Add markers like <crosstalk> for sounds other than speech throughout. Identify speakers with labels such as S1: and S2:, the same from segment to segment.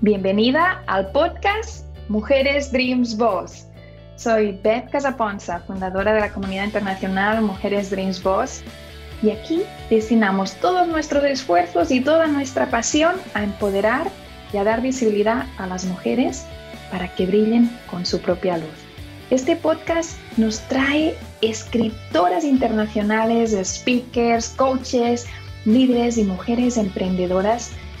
S1: Bienvenida al podcast Mujeres Dreams Boss. Soy Beth Casaponza, fundadora de la comunidad internacional Mujeres Dreams Boss, y aquí destinamos todos nuestros esfuerzos y toda nuestra pasión a empoderar y a dar visibilidad a las mujeres para que brillen con su propia luz. Este podcast nos trae escritoras internacionales, speakers, coaches, líderes y mujeres emprendedoras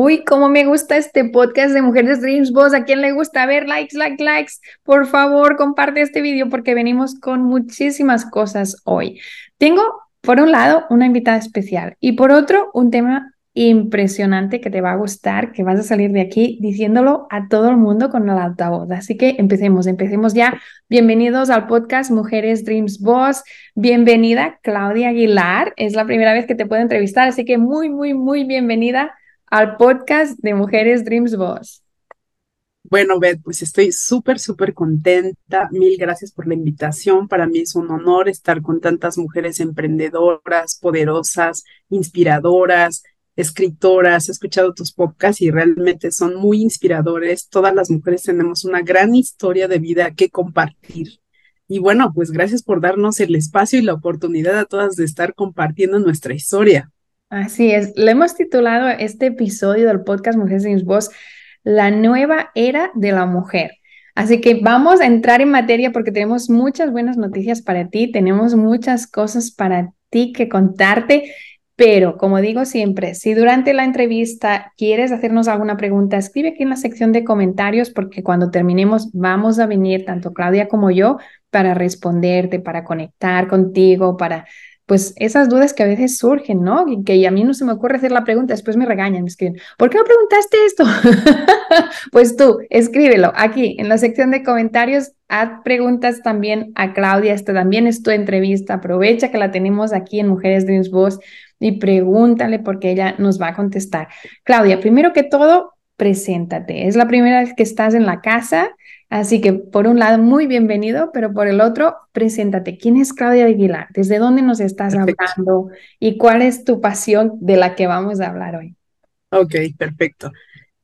S1: Uy, cómo me gusta este podcast de Mujeres Dreams Boss. ¿A quién le gusta ver likes, likes, likes? Por favor, comparte este video porque venimos con muchísimas cosas hoy. Tengo, por un lado, una invitada especial y por otro, un tema impresionante que te va a gustar, que vas a salir de aquí diciéndolo a todo el mundo con el altavoz. Así que empecemos, empecemos ya. Bienvenidos al podcast Mujeres Dreams Boss. Bienvenida, Claudia Aguilar. Es la primera vez que te puedo entrevistar, así que muy, muy, muy bienvenida al podcast de Mujeres Dreams Boss.
S2: Bueno, Beth, pues estoy súper, súper contenta. Mil gracias por la invitación. Para mí es un honor estar con tantas mujeres emprendedoras, poderosas, inspiradoras, escritoras. He escuchado tus podcasts y realmente son muy inspiradores. Todas las mujeres tenemos una gran historia de vida que compartir. Y bueno, pues gracias por darnos el espacio y la oportunidad a todas de estar compartiendo nuestra historia.
S1: Así es, le hemos titulado este episodio del podcast Mujeres sin Voz, La nueva era de la mujer. Así que vamos a entrar en materia porque tenemos muchas buenas noticias para ti, tenemos muchas cosas para ti que contarte, pero como digo siempre, si durante la entrevista quieres hacernos alguna pregunta, escribe aquí en la sección de comentarios porque cuando terminemos vamos a venir tanto Claudia como yo para responderte, para conectar contigo, para pues esas dudas que a veces surgen, ¿no? Y que a mí no se me ocurre hacer la pregunta, después me regañan, me escriben, ¿por qué no preguntaste esto? <laughs> pues tú, escríbelo aquí en la sección de comentarios, haz preguntas también a Claudia, esta también es tu entrevista, aprovecha que la tenemos aquí en Mujeres Dreams Voz y pregúntale porque ella nos va a contestar. Claudia, primero que todo, preséntate. Es la primera vez que estás en la casa, así que por un lado, muy bienvenido, pero por el otro, preséntate. ¿Quién es Claudia Aguilar? ¿Desde dónde nos estás hablando? ¿Y cuál es tu pasión de la que vamos a hablar hoy?
S2: Ok, perfecto.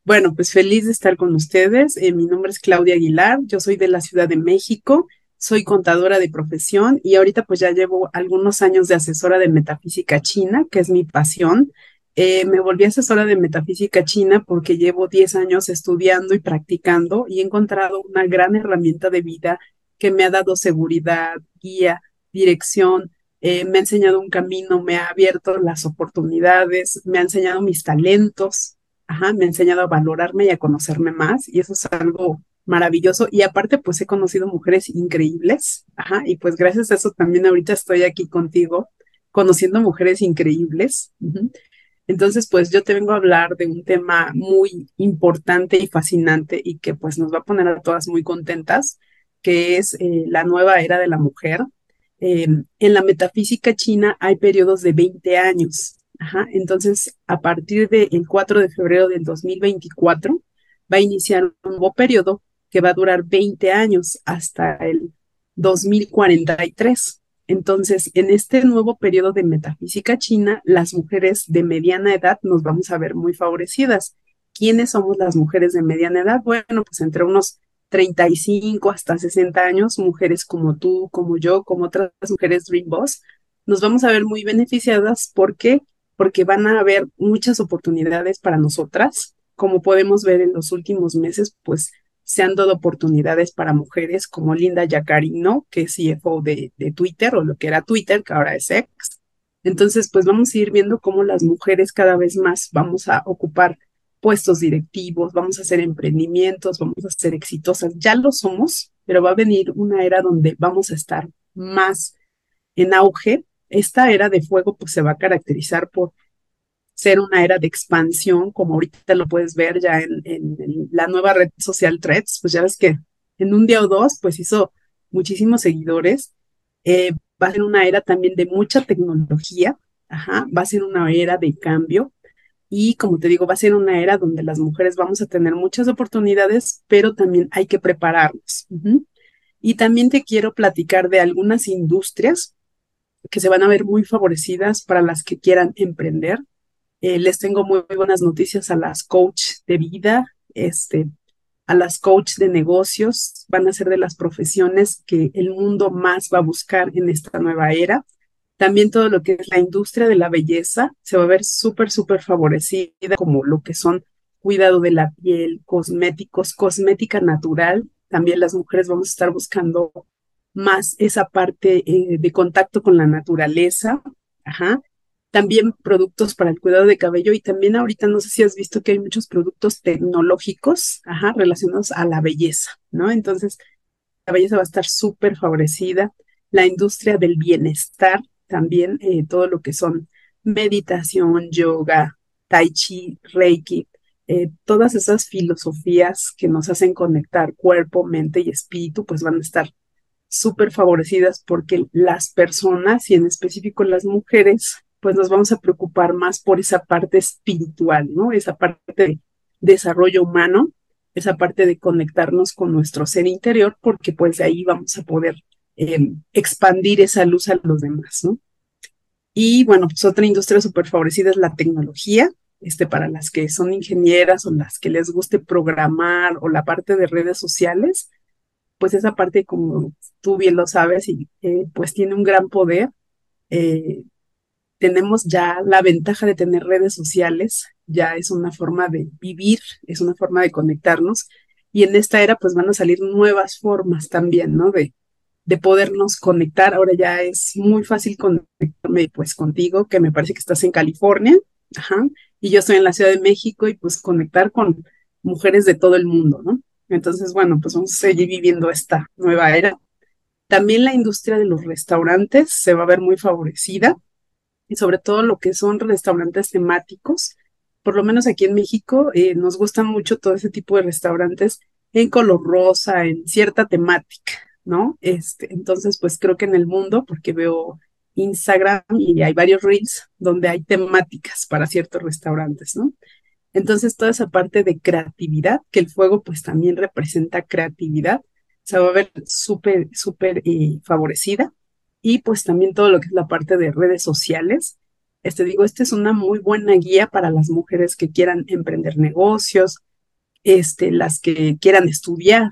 S2: Bueno, pues feliz de estar con ustedes. Eh, mi nombre es Claudia Aguilar, yo soy de la Ciudad de México, soy contadora de profesión y ahorita pues ya llevo algunos años de asesora de metafísica china, que es mi pasión. Eh, me volví asesora de metafísica china porque llevo 10 años estudiando y practicando y he encontrado una gran herramienta de vida que me ha dado seguridad, guía, dirección, eh, me ha enseñado un camino, me ha abierto las oportunidades, me ha enseñado mis talentos, me ha enseñado a valorarme y a conocerme más y eso es algo maravilloso y aparte pues he conocido mujeres increíbles, y pues gracias a eso también ahorita estoy aquí contigo conociendo mujeres increíbles. Entonces, pues yo te vengo a hablar de un tema muy importante y fascinante y que pues nos va a poner a todas muy contentas, que es eh, la nueva era de la mujer. Em, en la metafísica china hay periodos de 20 años. Ajá. Entonces, a partir del 4 de febrero del 2024, va a iniciar un nuevo periodo que va a durar 20 años hasta el 2043. Entonces, en este nuevo periodo de metafísica china, las mujeres de mediana edad nos vamos a ver muy favorecidas. ¿Quiénes somos las mujeres de mediana edad? Bueno, pues entre unos 35 hasta 60 años, mujeres como tú, como yo, como otras mujeres Dream Boss, nos vamos a ver muy beneficiadas. ¿Por qué? Porque van a haber muchas oportunidades para nosotras. Como podemos ver en los últimos meses, pues se han dado oportunidades para mujeres como Linda Yacarino, que es CFO de, de, Twitter o lo que era Twitter, que ahora es X. Entonces, pues vamos a ir viendo cómo las mujeres cada vez más vamos a ocupar puestos directivos, vamos a hacer emprendimientos, vamos a ser exitosas. Ya lo somos, pero va a venir una era donde vamos a estar más en auge. Esta era de fuego pues se va a caracterizar por ser una era de expansión, como ahorita lo puedes ver ya en, la nueva red social Threads, pues ya ves que en un día o dos, pues hizo muchísimos seguidores. Eh, va a ser una era también de mucha tecnología, ajá, va a ser una era de cambio y como te digo, va a ser una era donde las mujeres vamos a tener muchas oportunidades, pero también hay que prepararnos. Y también te quiero platicar de algunas industrias que se van a ver muy favorecidas para las que quieran emprender. Eh, les tengo muy, buenas noticias a las coach de vida, este, a las coach de negocios. Van a ser de las profesiones que el mundo más va a buscar en esta nueva era. También todo lo que es la industria de la belleza se va a ver súper, súper favorecida, como lo que son cuidado de la piel, cosméticos, cosmética natural. También las mujeres vamos a estar buscando más esa parte eh, de contacto con la naturaleza. Ajá. También productos para el cuidado de cabello y también ahorita no sé si has visto que hay muchos productos tecnológicos, relacionados a la belleza, ¿no? Entonces, la belleza va a estar súper favorecida. La industria del bienestar, también eh, todo lo que son meditación, yoga, tai chi, reiki, eh, todas esas filosofías que nos hacen conectar cuerpo, mente y espíritu, pues van a estar súper favorecidas porque las personas y en específico las mujeres, pues nos vamos a preocupar más por esa parte espiritual, ¿no? Esa parte de desarrollo humano, esa parte de conectarnos con nuestro ser interior, porque pues de ahí vamos a poder Em, expandir esa luz a los demás, ¿no? Y bueno, pues otra industria súper favorecida es la tecnología, este, para las que son ingenieras o las que les guste programar o la parte de redes sociales, pues esa parte, como tú bien lo sabes, y eh, pues tiene un gran poder. Eh, tenemos ya la ventaja de tener redes sociales, ya es una forma de vivir, es una forma de conectarnos, y en esta era pues van a salir nuevas formas también, ¿no? De, de podernos conectar. Ahora ya es muy fácil conectarme pues contigo, que me parece que estás en California, ajá, y yo estoy en la Ciudad de México y pues conectar con mujeres de todo el mundo, ¿no? Entonces, bueno, pues vamos a seguir viviendo esta nueva era. También la industria de los restaurantes se va a ver muy favorecida y sobre todo lo que son restaurantes temáticos. Por lo menos aquí en México eh, nos gustan mucho todo ese tipo de restaurantes en color rosa, en cierta temática, ¿no? Este, entonces, pues creo que en el mundo, porque veo Instagram y hay varios reels donde hay temáticas para ciertos restaurantes, ¿no? Entonces, toda esa parte de creatividad, que el fuego pues también representa creatividad, se va a ver súper, súper eh, favorecida. Y pues también todo lo que es la parte de redes sociales. Este digo, esta es una muy buena guía para las mujeres que quieran emprender negocios, este, las que quieran estudiar,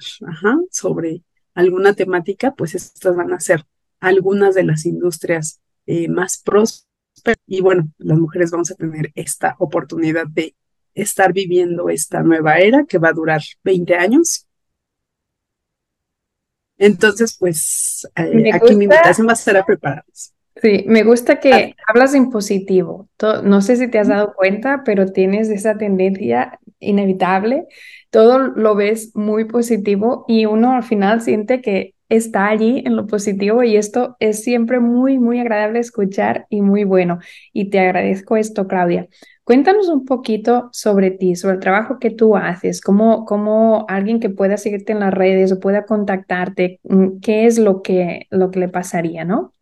S2: sobre alguna temática, pues estas van a ser algunas de las industrias eh, más prósperas. Y bueno, las mujeres vamos a tener esta oportunidad de estar viviendo esta nueva era que va a durar 20 años. Entonces, pues eh, aquí mi invitación va a ser a prepararnos.
S1: Sí, me gusta que hablas en positivo. no sé si te has dado cuenta, pero tienes esa tendencia inevitable todo lo ves muy positivo y uno al final siente que está allí en lo positivo y esto es siempre muy, muy agradable escuchar y muy bueno. Y te agradezco esto, Claudia. Cuéntanos un poquito sobre ti, sobre el trabajo que tú haces, cómo, cómo alguien que pueda seguirte en las redes o pueda contactarte, mm, qué es lo que, lo que le pasaría, ¿no?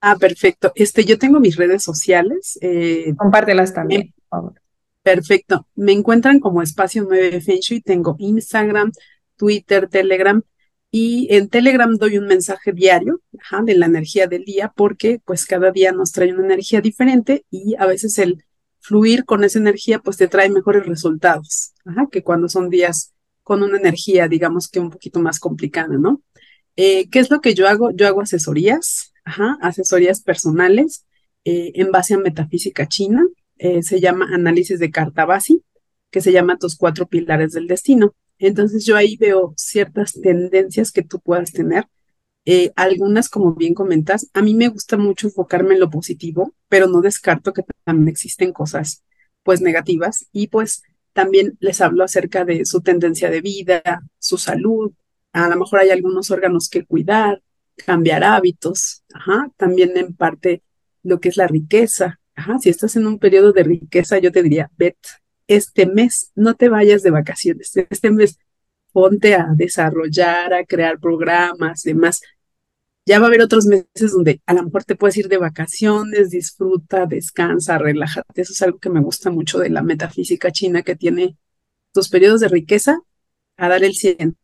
S2: Ah, perfecto. Este, yo tengo mis redes sociales.
S1: Eh, Compártelas también, por favor.
S2: Perfecto. Me encuentran como Espacio 9 Feng Shui. Tengo Instagram, Twitter, Telegram. Y en Telegram doy un mensaje diario de la energía del día porque pues cada día nos trae una energía diferente y a veces el fluir con esa energía pues te trae mejores resultados que cuando son días con una energía digamos que un poquito más complicada, ¿no? Eh, ¿Qué es lo que yo hago? Yo hago asesorías, asesorías personales eh, en base a metafísica china eh, se llama Análisis de Carta Basi, que se llama Tus cuatro pilares del destino. Entonces yo ahí veo ciertas tendencias que tú puedas tener. Eh, algunas, como bien comentas, a mí me gusta mucho enfocarme en lo positivo, pero no descarto que también existen cosas pues negativas. Y pues también les hablo acerca de su tendencia de vida, su salud, a lo mejor hay algunos órganos que cuidar, cambiar hábitos, también en parte lo que es la riqueza, si estás en un periodo de riqueza, yo te diría, Bet, este mes no te vayas de vacaciones, este mes ponte a desarrollar, a crear programas, demás. Ya va a haber otros meses donde a lo mejor te puedes ir de vacaciones, disfruta, descansa, relájate. Eso es algo que me gusta mucho de la metafísica china que tiene tus periodos de riqueza a dar el 100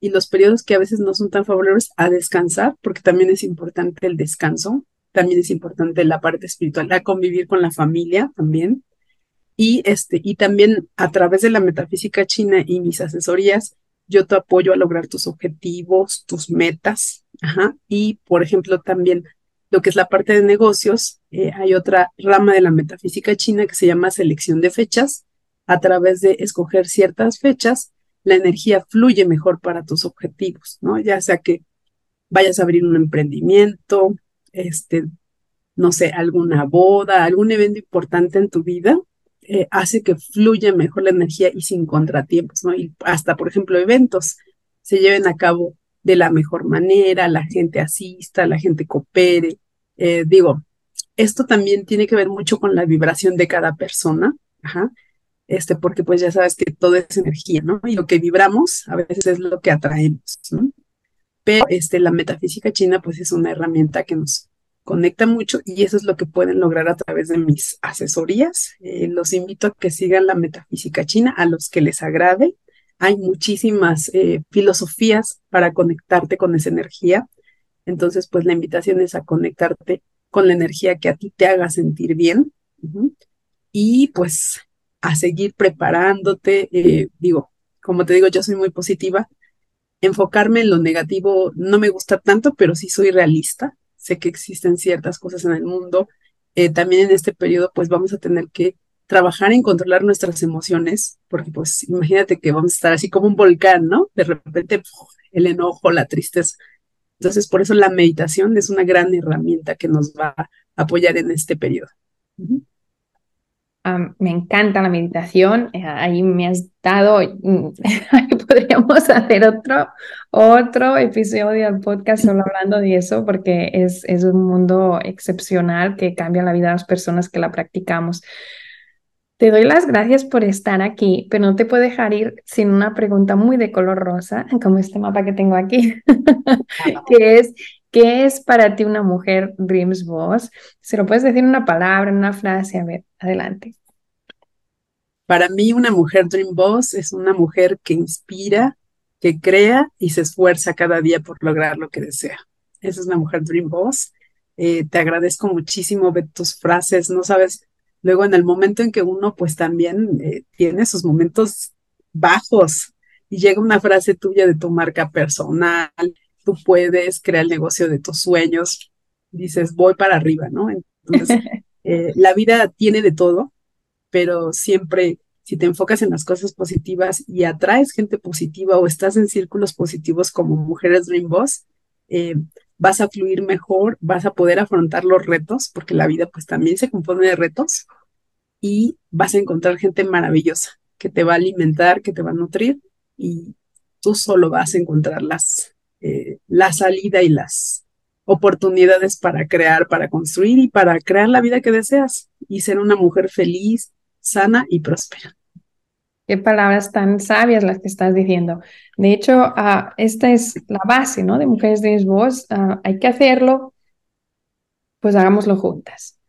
S2: y los periodos que a veces no son tan favorables a descansar, porque también es importante el descanso, también es importante la parte espiritual, a convivir con la familia también. Y, este, y también a través de la metafísica china y mis asesorías, yo te apoyo a lograr tus objetivos, tus metas. Ajá. Y, por ejemplo, también lo que es la parte de negocios, eh, hay otra rama de la metafísica china que se llama selección de fechas. A través de escoger ciertas fechas, la energía fluye mejor para tus objetivos, ¿no? Ya sea que vayas a abrir un emprendimiento, este, no sé, alguna boda, algún evento importante en tu vida, eh, hace que fluya mejor la energía y sin contratiempos, ¿no? Y hasta, por ejemplo, eventos se lleven a cabo de la mejor manera, la gente asista, la gente coopere. Eh, digo, esto también tiene que ver mucho con la vibración de cada persona, ajá, este, porque pues ya sabes que todo es energía, ¿no? Y lo que vibramos a veces es lo que atraemos, ¿no? Pero este, la metafísica china pues es una herramienta que nos conecta mucho y eso es lo que pueden lograr a través de mis asesorías. Eh, los invito a que sigan la metafísica china, a los que les agrade. Hay muchísimas eh, filosofías para conectarte con esa energía. Entonces, pues la invitación es a conectarte con la energía que a ti te haga sentir bien. Y pues a seguir preparándote. Eh, digo, como te digo, yo soy muy positiva. Enfocarme en lo negativo no me gusta tanto, pero sí soy realista sé que existen ciertas cosas en el mundo. Eh, también en este periodo, pues vamos a tener que trabajar en controlar nuestras emociones, porque pues imagínate que vamos a estar así como un volcán, ¿no? De repente el enojo, la tristeza. Entonces, por eso la meditación es una gran herramienta que nos va a apoyar en este periodo
S1: me encanta la meditación, eh, ahí me has dado, mm, <laughs> podríamos hacer otro, otro episodio del podcast solo hablando de eso, porque es, es un mundo excepcional que cambia la vida de las personas que la practicamos. Te doy las gracias por estar aquí, pero no te puedo dejar ir sin una pregunta muy de color rosa, <laughs> como este mapa que tengo aquí, <laughs> que es, ¿qué es para ti una mujer Dreams Boss? Se lo puedes decir en una palabra, en una frase, a ver, adelante.
S2: Para mí una mujer Dream Boss es una mujer que inspira, que crea y se esfuerza cada día por lograr lo que desea. Esa es una mujer Dream Boss. Eh, te agradezco muchísimo ver tus frases, no sabes Luego, en el momento en que uno, pues también eh, tiene sus momentos bajos y llega una frase tuya de tu marca personal, tú puedes crear el negocio de tus sueños, dices, voy para arriba, ¿no? Entonces, <laughs> eh, la vida tiene de todo, pero siempre si te enfocas en las cosas positivas y atraes gente positiva o estás en círculos positivos como Mujeres Dream Boss, eh, vas a fluir mejor, vas a poder afrontar los retos, porque la vida pues también se compone de retos, y vas a encontrar gente maravillosa que te va a alimentar, que te va a nutrir, y tú solo vas a encontrar las, eh, la salida y las oportunidades para crear, para construir y para crear la vida que deseas y ser una mujer feliz, sana y próspera.
S1: Qué palabras tan sabias las que estás diciendo. De hecho, ah, esta es la base, ¿no? De Mujeres de Voz. Uh, hay que hacerlo, pues hagámoslo juntas.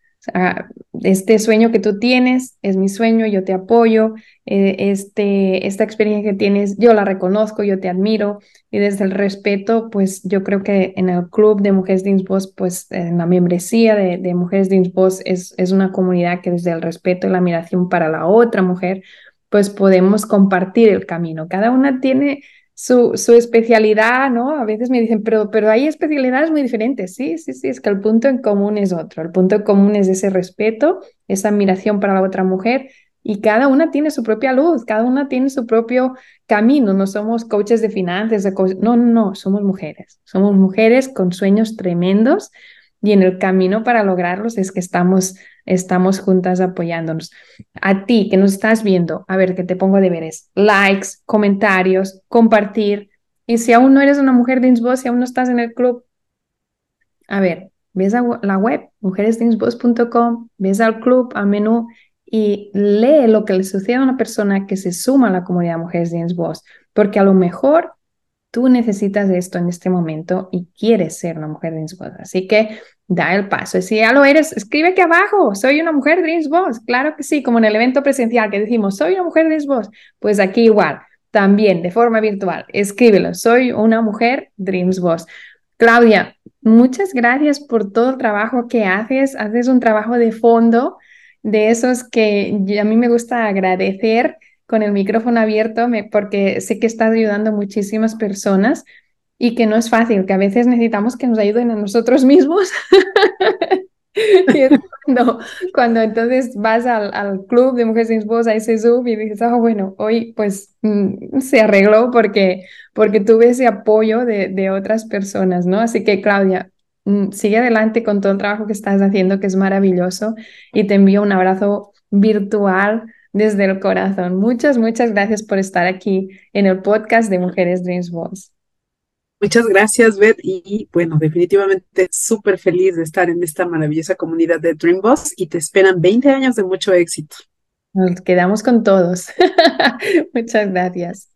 S1: este sueño que tú tienes es mi sueño, yo te apoyo. Eh, este, esta experiencia que tienes, yo la reconozco, yo te admiro. Y desde el respeto, pues yo creo que en el club de Mujeres de Voz, pues en la membresía de, Mujeres de Voz es una comunidad que desde el respeto y la admiración para la otra mujer, pues podemos compartir el camino. Cada una tiene su, su, especialidad, ¿no? A veces me dicen, pero, pero hay especialidades muy diferentes. Sí, sí, sí, es que el punto en común es otro. El punto en común es ese respeto, esa admiración para la otra mujer y cada una tiene su propia luz, cada una tiene su propio camino. No somos coaches de finanzas, de no, no, no, somos mujeres. Somos mujeres con sueños tremendos y en el camino para lograrlos es que estamos, estamos juntas apoyándonos. A ti que nos estás viendo, a ver, que te pongo deberes, likes, comentarios, compartir. Y si aún no eres una mujer de Insboss, si aún no estás en el club, a ver, ves a la web, mujeresdeinsboss.com, ves al club, al menú y lee lo que le sucede a una persona que se suma a la comunidad Mujeres de Insboss. porque a lo mejor tú necesitas esto en este momento y quieres ser una mujer Dreams Boss. Así que da el paso. Si ya lo eres, escribe aquí abajo, soy una mujer Dreams Boss. Claro que sí, como en el evento presencial que decimos, soy una mujer Dreams Boss. Pues aquí igual, también de forma virtual, escríbelo, soy una mujer Dreams Boss. Claudia, muchas gracias por todo el trabajo que haces. Haces un trabajo de fondo de esos que a mí me gusta agradecer con el micrófono abierto porque sé que estás ayudando a muchísimas personas y que no es fácil, que a veces necesitamos que nos ayuden a nosotros mismos. <laughs> y es cuando, cuando entonces vas al, al, club de Mujeres sin Voz, a ese Zoom y dices, ah, bueno, hoy pues mm, se arregló porque, porque tuve ese apoyo de, de otras personas, ¿no? Así que Claudia, mm, sigue adelante con todo el trabajo que estás haciendo, que es maravilloso, y te envío un abrazo virtual desde el corazón. Muchas, muchas gracias por estar aquí en el podcast de Mujeres Dreams Boss.
S2: Muchas gracias, Beth. Y bueno, definitivamente súper feliz de estar en esta maravillosa comunidad de Dream Boss y te esperan 20 años de mucho éxito.
S1: Nos quedamos con todos. <laughs> Muchas gracias.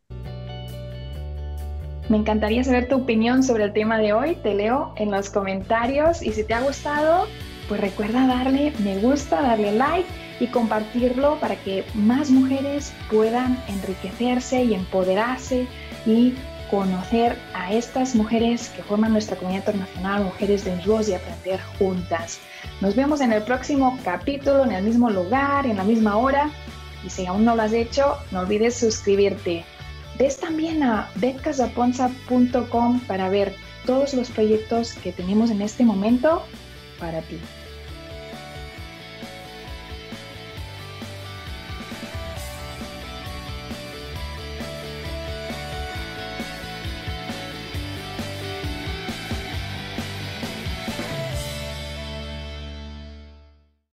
S1: Me encantaría saber tu opinión sobre el tema de hoy. Te leo en los comentarios y si te ha gustado, pues recuerda darle me gusta, darle like y compartirlo para que más mujeres puedan enriquecerse y empoderarse y conocer a estas mujeres que forman nuestra comunidad internacional, Mujeres de Voz y aprender juntas. Nos vemos en el próximo capítulo, en el mismo lugar, en la misma hora. Y si aún no lo has hecho, no olvides suscribirte. Ves también a betcasaponza.com para ver todos los proyectos que tenemos en este momento para ti.